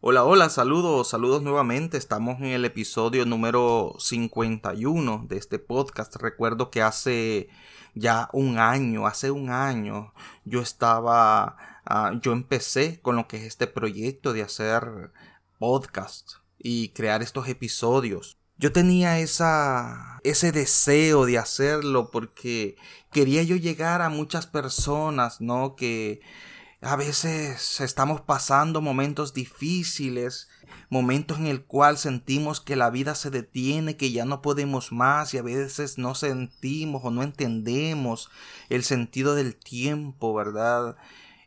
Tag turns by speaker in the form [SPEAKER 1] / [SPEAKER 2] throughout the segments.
[SPEAKER 1] Hola, hola, saludos, saludos nuevamente. Estamos en el episodio número 51 de este podcast. Recuerdo que hace ya un año, hace un año, yo estaba, ah, yo empecé con lo que es este proyecto de hacer podcast y crear estos episodios. Yo tenía esa, ese deseo de hacerlo porque quería yo llegar a muchas personas, ¿no? Que a veces estamos pasando momentos difíciles, momentos en el cual sentimos que la vida se detiene, que ya no podemos más y a veces no sentimos o no entendemos el sentido del tiempo, ¿verdad?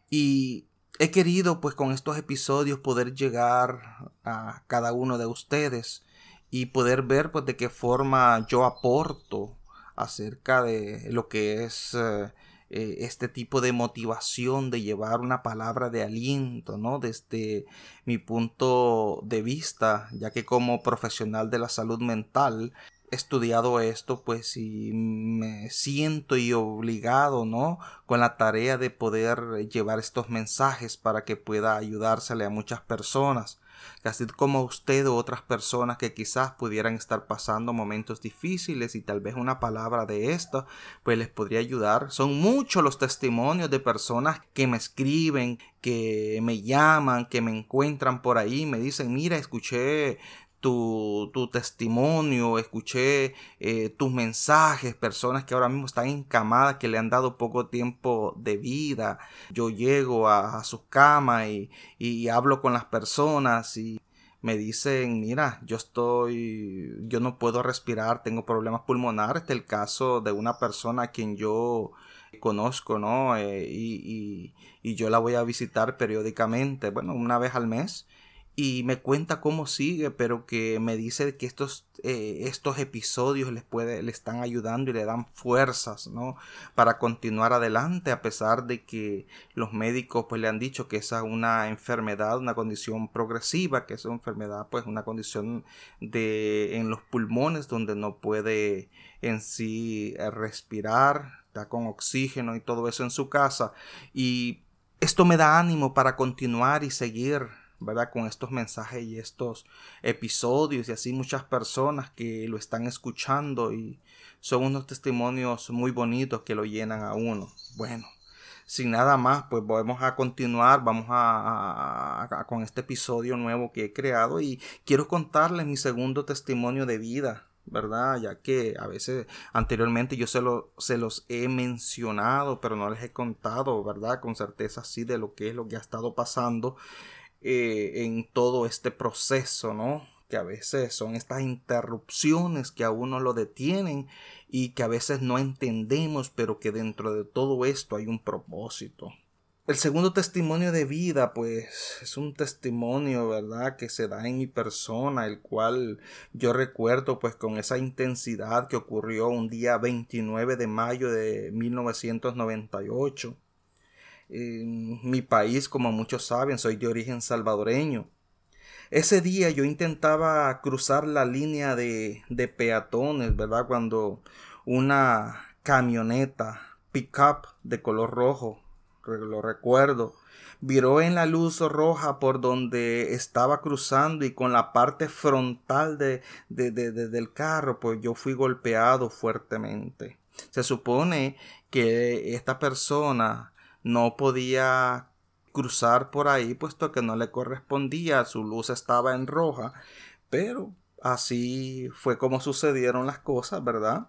[SPEAKER 1] Y he querido pues con estos episodios poder llegar a cada uno de ustedes y poder ver pues de qué forma yo aporto acerca de lo que es eh, eh, este tipo de motivación de llevar una palabra de aliento, ¿no? Desde mi punto de vista, ya que como profesional de la salud mental estudiado esto, pues y me siento y obligado, ¿no? Con la tarea de poder llevar estos mensajes para que pueda ayudársele a muchas personas así como usted o otras personas que quizás pudieran estar pasando momentos difíciles y tal vez una palabra de esto pues les podría ayudar. Son muchos los testimonios de personas que me escriben, que me llaman, que me encuentran por ahí, me dicen, mira, escuché tu, tu testimonio, escuché eh, tus mensajes, personas que ahora mismo están encamadas, que le han dado poco tiempo de vida. Yo llego a, a su cama y, y hablo con las personas y me dicen, mira, yo estoy, yo no puedo respirar, tengo problemas pulmonares. Este es el caso de una persona a quien yo conozco, ¿no? Eh, y, y, y, yo la voy a visitar periódicamente, bueno, una vez al mes y me cuenta cómo sigue, pero que me dice que estos, eh, estos episodios les le están ayudando y le dan fuerzas, ¿no? Para continuar adelante, a pesar de que los médicos pues le han dicho que esa es una enfermedad, una condición progresiva, que es una enfermedad, pues una condición de en los pulmones donde no puede en sí eh, respirar, está con oxígeno y todo eso en su casa. Y esto me da ánimo para continuar y seguir ¿verdad? Con estos mensajes y estos episodios y así muchas personas que lo están escuchando y son unos testimonios muy bonitos que lo llenan a uno. Bueno, sin nada más, pues vamos a continuar, vamos a, con este episodio nuevo que he creado y quiero contarles mi segundo testimonio de vida, ¿verdad? Ya que a veces anteriormente yo se, lo, se los he mencionado, pero no les he contado, ¿verdad? Con certeza sí de lo que es lo que ha estado pasando eh, en todo este proceso, ¿no? Que a veces son estas interrupciones que a uno lo detienen y que a veces no entendemos, pero que dentro de todo esto hay un propósito. El segundo testimonio de vida, pues es un testimonio, ¿verdad?, que se da en mi persona, el cual yo recuerdo pues con esa intensidad que ocurrió un día 29 de mayo de 1998 mi país, como muchos saben, soy de origen salvadoreño. Ese día yo intentaba cruzar la línea de, de peatones, ¿verdad? Cuando una camioneta pickup de color rojo, lo recuerdo, viró en la luz roja por donde estaba cruzando y con la parte frontal de, de, de, del carro, pues yo fui golpeado fuertemente. Se supone que esta persona no podía cruzar por ahí puesto que no le correspondía, su luz estaba en roja, pero así fue como sucedieron las cosas, ¿verdad?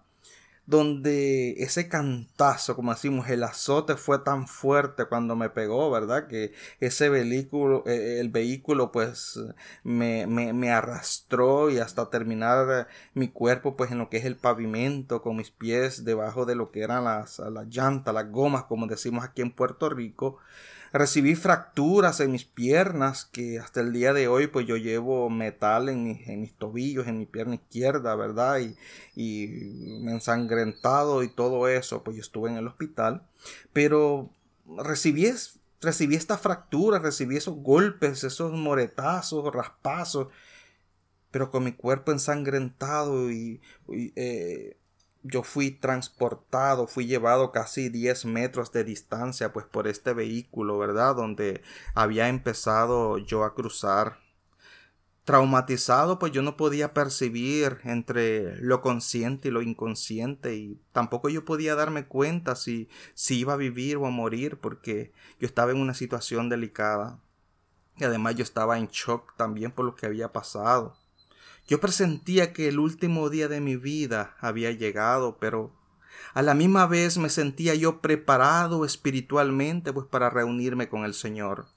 [SPEAKER 1] Donde ese cantazo, como decimos, el azote fue tan fuerte cuando me pegó, ¿verdad? Que ese vehículo, eh, el vehículo pues me, me, me, arrastró y hasta terminar mi cuerpo pues en lo que es el pavimento, con mis pies debajo de lo que eran las, las llantas, las gomas, como decimos aquí en Puerto Rico recibí fracturas en mis piernas que hasta el día de hoy pues yo llevo metal en, mis tobillos, en mi pierna izquierda, ¿verdad? Y, y me ensangrentado y todo eso, pues yo estuve en el hospital, pero recibí recibí esta fractura, recibí esos golpes, esos moretazos, raspazos, pero con mi cuerpo ensangrentado y, eh, yo fui transportado, fui llevado casi 10 metros de distancia pues por este vehículo, ¿verdad? Donde había empezado yo a cruzar traumatizado, pues yo no podía percibir entre lo consciente y lo inconsciente y tampoco yo podía darme cuenta si, si iba a vivir o a morir porque yo estaba en una situación delicada. Y además yo estaba en shock también por lo que había pasado. Yo presentía que el último día de mi vida había llegado, pero a la misma vez me sentía yo preparado espiritualmente pues para reunirme con el Señor.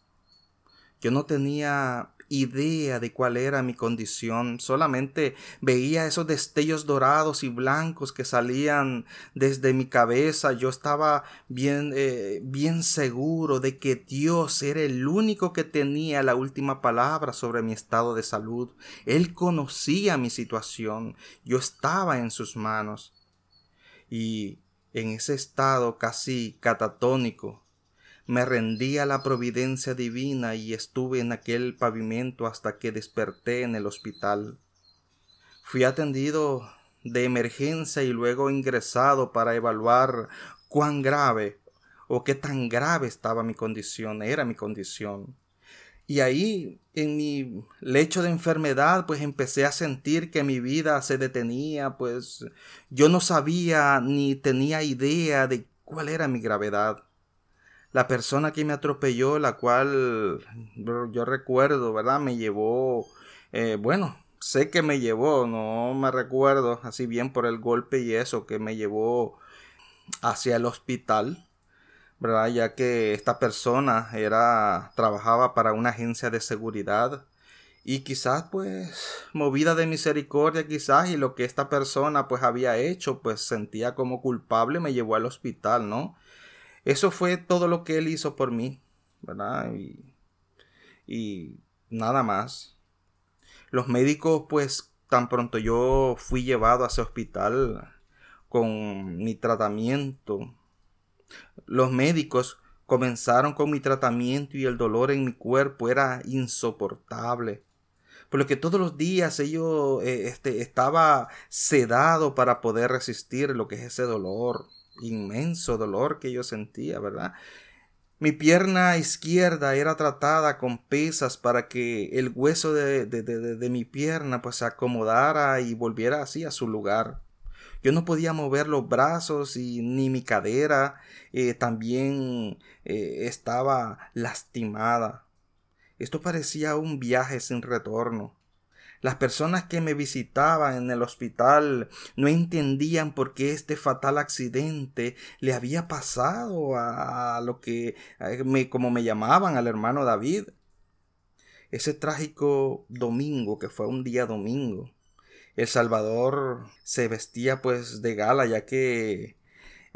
[SPEAKER 1] Yo no tenía idea de cuál era mi condición, solamente veía esos destellos dorados y blancos que salían desde mi cabeza. Yo estaba bien, eh, bien seguro de que Dios era el único que tenía la última palabra sobre mi estado de salud. Él conocía mi situación, yo estaba en sus manos. Y en ese estado casi catatónico, me rendí a la providencia divina y estuve en aquel pavimento hasta que desperté en el hospital. Fui atendido de emergencia y luego ingresado para evaluar cuán grave o qué tan grave estaba mi condición, era mi condición. Y ahí, en mi lecho de enfermedad, pues empecé a sentir que mi vida se detenía, pues yo no sabía ni tenía idea de cuál era mi gravedad la persona que me atropelló, la cual yo recuerdo, ¿verdad? Me llevó, eh, bueno, sé que me llevó, no me recuerdo así bien por el golpe y eso, que me llevó hacia el hospital, ¿verdad? Ya que esta persona era, trabajaba para una agencia de seguridad y quizás pues movida de misericordia quizás y lo que esta persona pues había hecho pues sentía como culpable me llevó al hospital, ¿no? Eso fue todo lo que él hizo por mí, ¿verdad? Y, nada más. Los médicos, pues, tan pronto yo fui llevado a ese hospital con mi tratamiento, los médicos comenzaron con mi tratamiento y el dolor en mi cuerpo era insoportable. Por lo que todos los días ellos eh, este, estaba sedado para poder resistir lo que es ese dolor inmenso dolor que yo sentía, ¿verdad? Mi pierna izquierda era tratada con pesas para que el hueso de, de, mi pierna pues se acomodara y volviera así a su lugar. Yo no podía mover los brazos y ni mi cadera eh, también eh, estaba lastimada. Esto parecía un viaje sin retorno. Las personas que me visitaban en el hospital no entendían por qué este fatal accidente le había pasado a, lo que me, como me llamaban al hermano David. Ese trágico domingo, que fue un día domingo, El Salvador se vestía pues de gala, ya que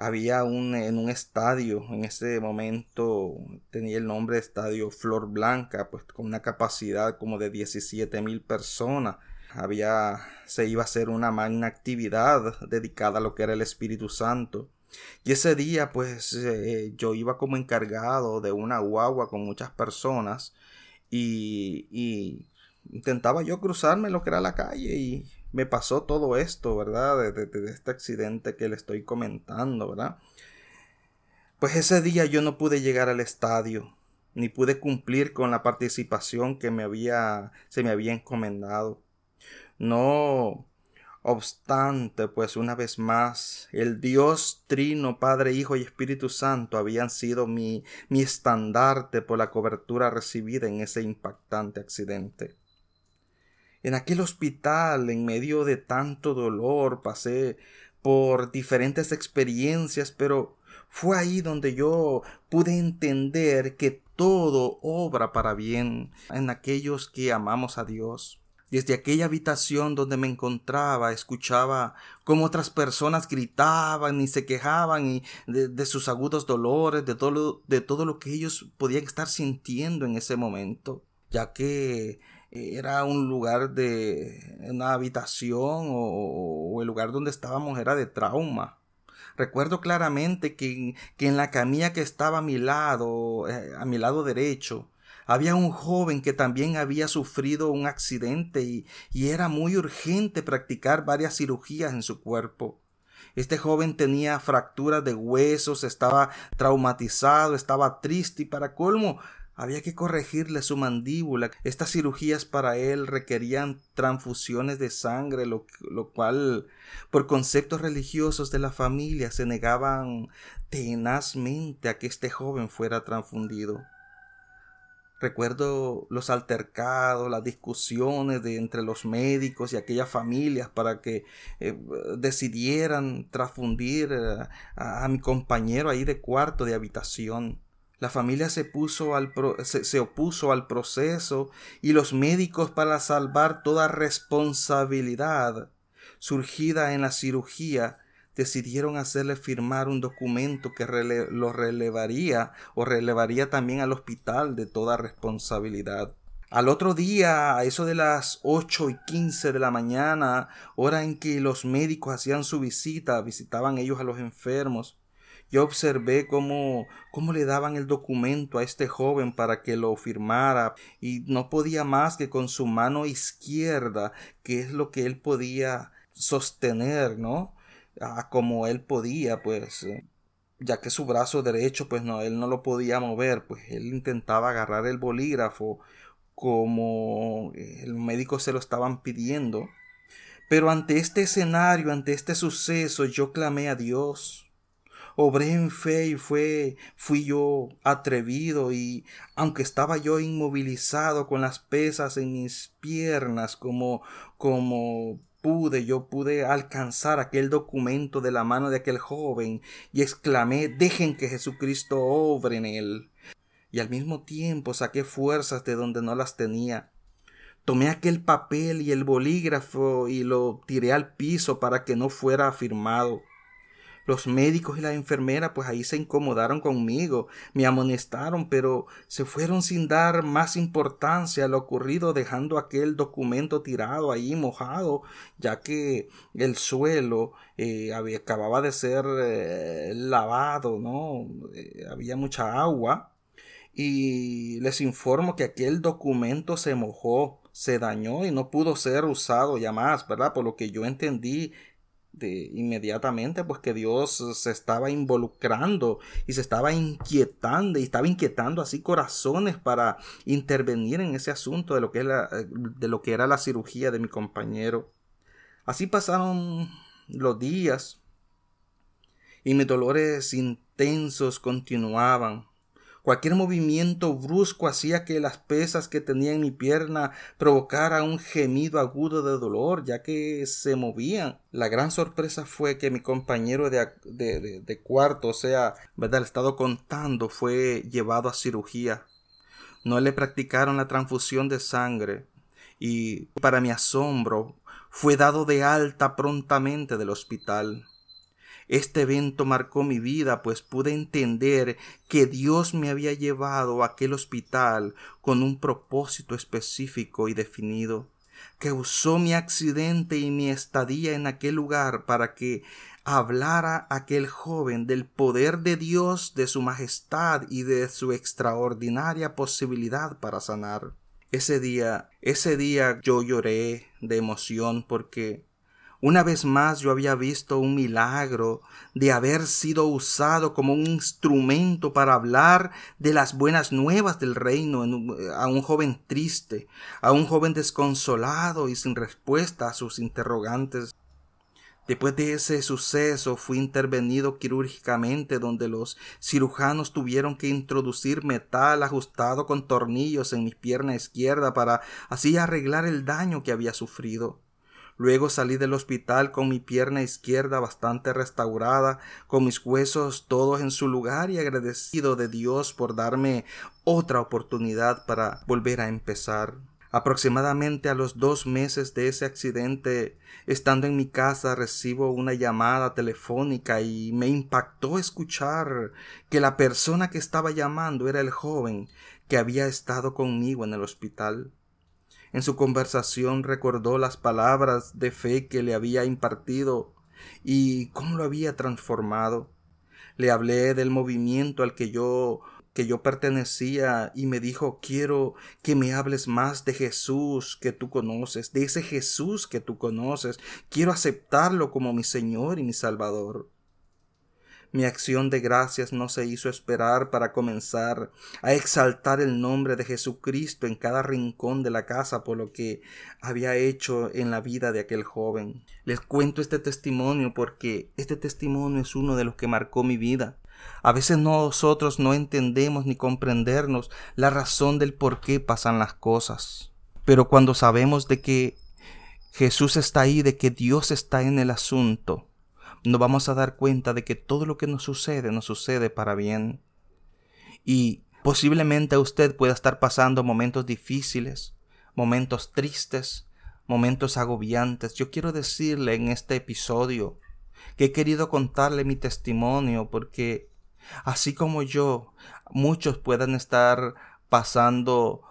[SPEAKER 1] había un, en un estadio, en ese momento tenía el nombre de Estadio Flor Blanca, pues con una capacidad como de 17 mil personas. Había, se iba a hacer una magna actividad dedicada a lo que era el Espíritu Santo. Y ese día, pues, eh, yo iba como encargado de una guagua con muchas personas y, y intentaba yo cruzarme lo que era la calle y me pasó todo esto, ¿verdad? De, este accidente que le estoy comentando, ¿verdad? Pues ese día yo no pude llegar al estadio, ni pude cumplir con la participación que me había, se me había encomendado. No obstante, pues una vez más, el Dios Trino, Padre, Hijo y Espíritu Santo habían sido mi, mi estandarte por la cobertura recibida en ese impactante accidente. En aquel hospital, en medio de tanto dolor, pasé por diferentes experiencias, pero fue ahí donde yo pude entender que todo obra para bien en aquellos que amamos a Dios. Desde aquella habitación donde me encontraba, escuchaba cómo otras personas gritaban y se quejaban y de, sus agudos dolores, de todo, de todo lo que ellos podían estar sintiendo en ese momento, ya que era un lugar de una habitación o, el lugar donde estábamos era de trauma. Recuerdo claramente que, que, en la camilla que estaba a mi lado, eh, a mi lado derecho, había un joven que también había sufrido un accidente y, y era muy urgente practicar varias cirugías en su cuerpo. Este joven tenía fracturas de huesos, estaba traumatizado, estaba triste y para colmo había que corregirle su mandíbula. Estas cirugías para él requerían transfusiones de sangre, lo, lo, cual, por conceptos religiosos de la familia, se negaban tenazmente a que este joven fuera transfundido. Recuerdo los altercados, las discusiones de entre los médicos y aquellas familias para que eh, decidieran transfundir eh, a, mi compañero ahí de cuarto de habitación. La familia se, opuso al proceso y los médicos para salvar toda responsabilidad surgida en la cirugía decidieron hacerle firmar un documento que lo relevaría o relevaría también al hospital de toda responsabilidad. Al otro día, a eso de las ocho y quince de la mañana, hora en que los médicos hacían su visita, visitaban ellos a los enfermos, yo observé cómo, cómo le daban el documento a este joven para que lo firmara y no podía más que con su mano izquierda, que es lo que él podía sostener, ¿no? como él podía, pues, eh, ya que su brazo derecho, pues no, él no lo podía mover, pues él intentaba agarrar el bolígrafo como eh, el médico se lo estaban pidiendo. Pero ante este escenario, ante este suceso, yo clamé a Dios. Obré en fe y fue, fui yo atrevido y aunque estaba yo inmovilizado con las pesas en mis piernas como, como pude, yo pude alcanzar aquel documento de la mano de aquel joven y exclamé, dejen que Jesucristo obre en él. Y al mismo tiempo saqué fuerzas de donde no las tenía. Tomé aquel papel y el bolígrafo y lo tiré al piso para que no fuera firmado. Los médicos y la enfermera pues ahí se incomodaron conmigo, me amonestaron, pero se fueron sin dar más importancia a lo ocurrido dejando aquel documento tirado ahí mojado, ya que el suelo eh, acababa de ser eh, lavado, ¿no? Eh, había mucha agua. Y les informo que aquel documento se mojó, se dañó y no pudo ser usado ya más, ¿verdad? Por lo que yo entendí de inmediatamente pues que Dios se estaba involucrando y se estaba inquietando y estaba inquietando así corazones para intervenir en ese asunto de lo que, era, de lo que era la cirugía de mi compañero. Así pasaron los días y mis dolores intensos continuaban. Cualquier movimiento brusco hacía que las pesas que tenía en mi pierna provocara un gemido agudo de dolor, ya que se movían. La gran sorpresa fue que mi compañero de, de, cuarto, o sea, ¿verdad? El estado contando, fue llevado a cirugía. No le practicaron la transfusión de sangre y, para mi asombro, fue dado de alta prontamente del hospital. Este evento marcó mi vida, pues pude entender que Dios me había llevado a aquel hospital con un propósito específico y definido, que usó mi accidente y mi estadía en aquel lugar para que hablara aquel joven del poder de Dios, de su majestad y de su extraordinaria posibilidad para sanar. Ese día, ese día yo lloré de emoción porque una vez más yo había visto un milagro de haber sido usado como un instrumento para hablar de las buenas nuevas del reino a un joven triste, a un joven desconsolado y sin respuesta a sus interrogantes. Después de ese suceso fui intervenido quirúrgicamente donde los cirujanos tuvieron que introducir metal ajustado con tornillos en mi pierna izquierda para así arreglar el daño que había sufrido. Luego salí del hospital con mi pierna izquierda bastante restaurada, con mis huesos todos en su lugar y agradecido de Dios por darme otra oportunidad para volver a empezar. Aproximadamente a los dos meses de ese accidente, estando en mi casa, recibo una llamada telefónica y me impactó escuchar que la persona que estaba llamando era el joven que había estado conmigo en el hospital. En su conversación recordó las palabras de fe que le había impartido y cómo lo había transformado. Le hablé del movimiento al que yo que yo pertenecía y me dijo quiero que me hables más de Jesús que tú conoces, de ese Jesús que tú conoces, quiero aceptarlo como mi Señor y mi Salvador. Mi acción de gracias no se hizo esperar para comenzar a exaltar el nombre de Jesucristo en cada rincón de la casa por lo que había hecho en la vida de aquel joven. Les cuento este testimonio porque este testimonio es uno de los que marcó mi vida. A veces nosotros no entendemos ni comprendernos la razón del por qué pasan las cosas. Pero cuando sabemos de que Jesús está ahí, de que Dios está en el asunto, nos vamos a dar cuenta de que todo lo que nos sucede nos sucede para bien. Y posiblemente usted pueda estar pasando momentos difíciles, momentos tristes, momentos agobiantes. Yo quiero decirle en este episodio que he querido contarle mi testimonio porque así como yo, muchos puedan estar pasando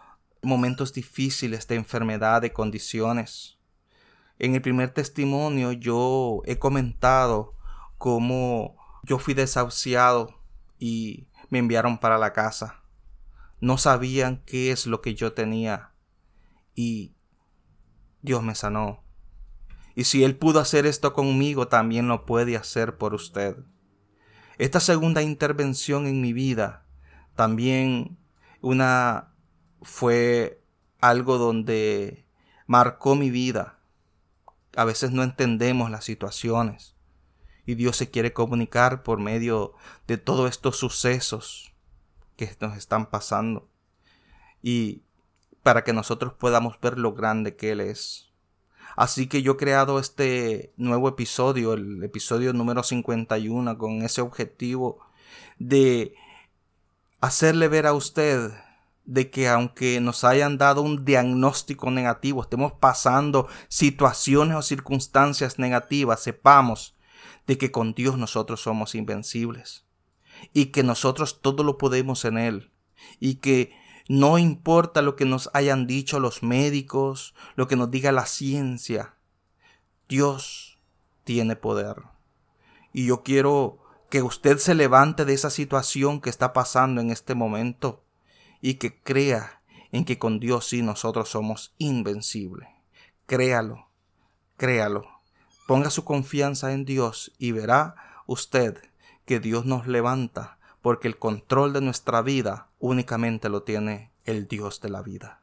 [SPEAKER 1] momentos difíciles de enfermedad, de condiciones. En el primer testimonio yo he comentado cómo yo fui desahuciado y me enviaron para la casa. No sabían qué es lo que yo tenía y Dios me sanó. Y si Él pudo hacer esto conmigo, también lo puede hacer por usted. Esta segunda intervención en mi vida también una fue algo donde marcó mi vida a veces no entendemos las situaciones y Dios se quiere comunicar por medio de todos estos sucesos que nos están pasando y para que nosotros podamos ver lo grande que Él es. Así que yo he creado este nuevo episodio, el episodio número 51, con ese objetivo de hacerle ver a usted de que aunque nos hayan dado un diagnóstico negativo, estemos pasando situaciones o circunstancias negativas, sepamos de que con Dios nosotros somos invencibles y que nosotros todo lo podemos en Él y que no importa lo que nos hayan dicho los médicos, lo que nos diga la ciencia, Dios tiene poder. Y yo quiero que usted se levante de esa situación que está pasando en este momento y que crea en que con Dios sí nosotros somos invencibles. Créalo, créalo. Ponga su confianza en Dios y verá usted que Dios nos levanta porque el control de nuestra vida únicamente lo tiene el Dios de la vida.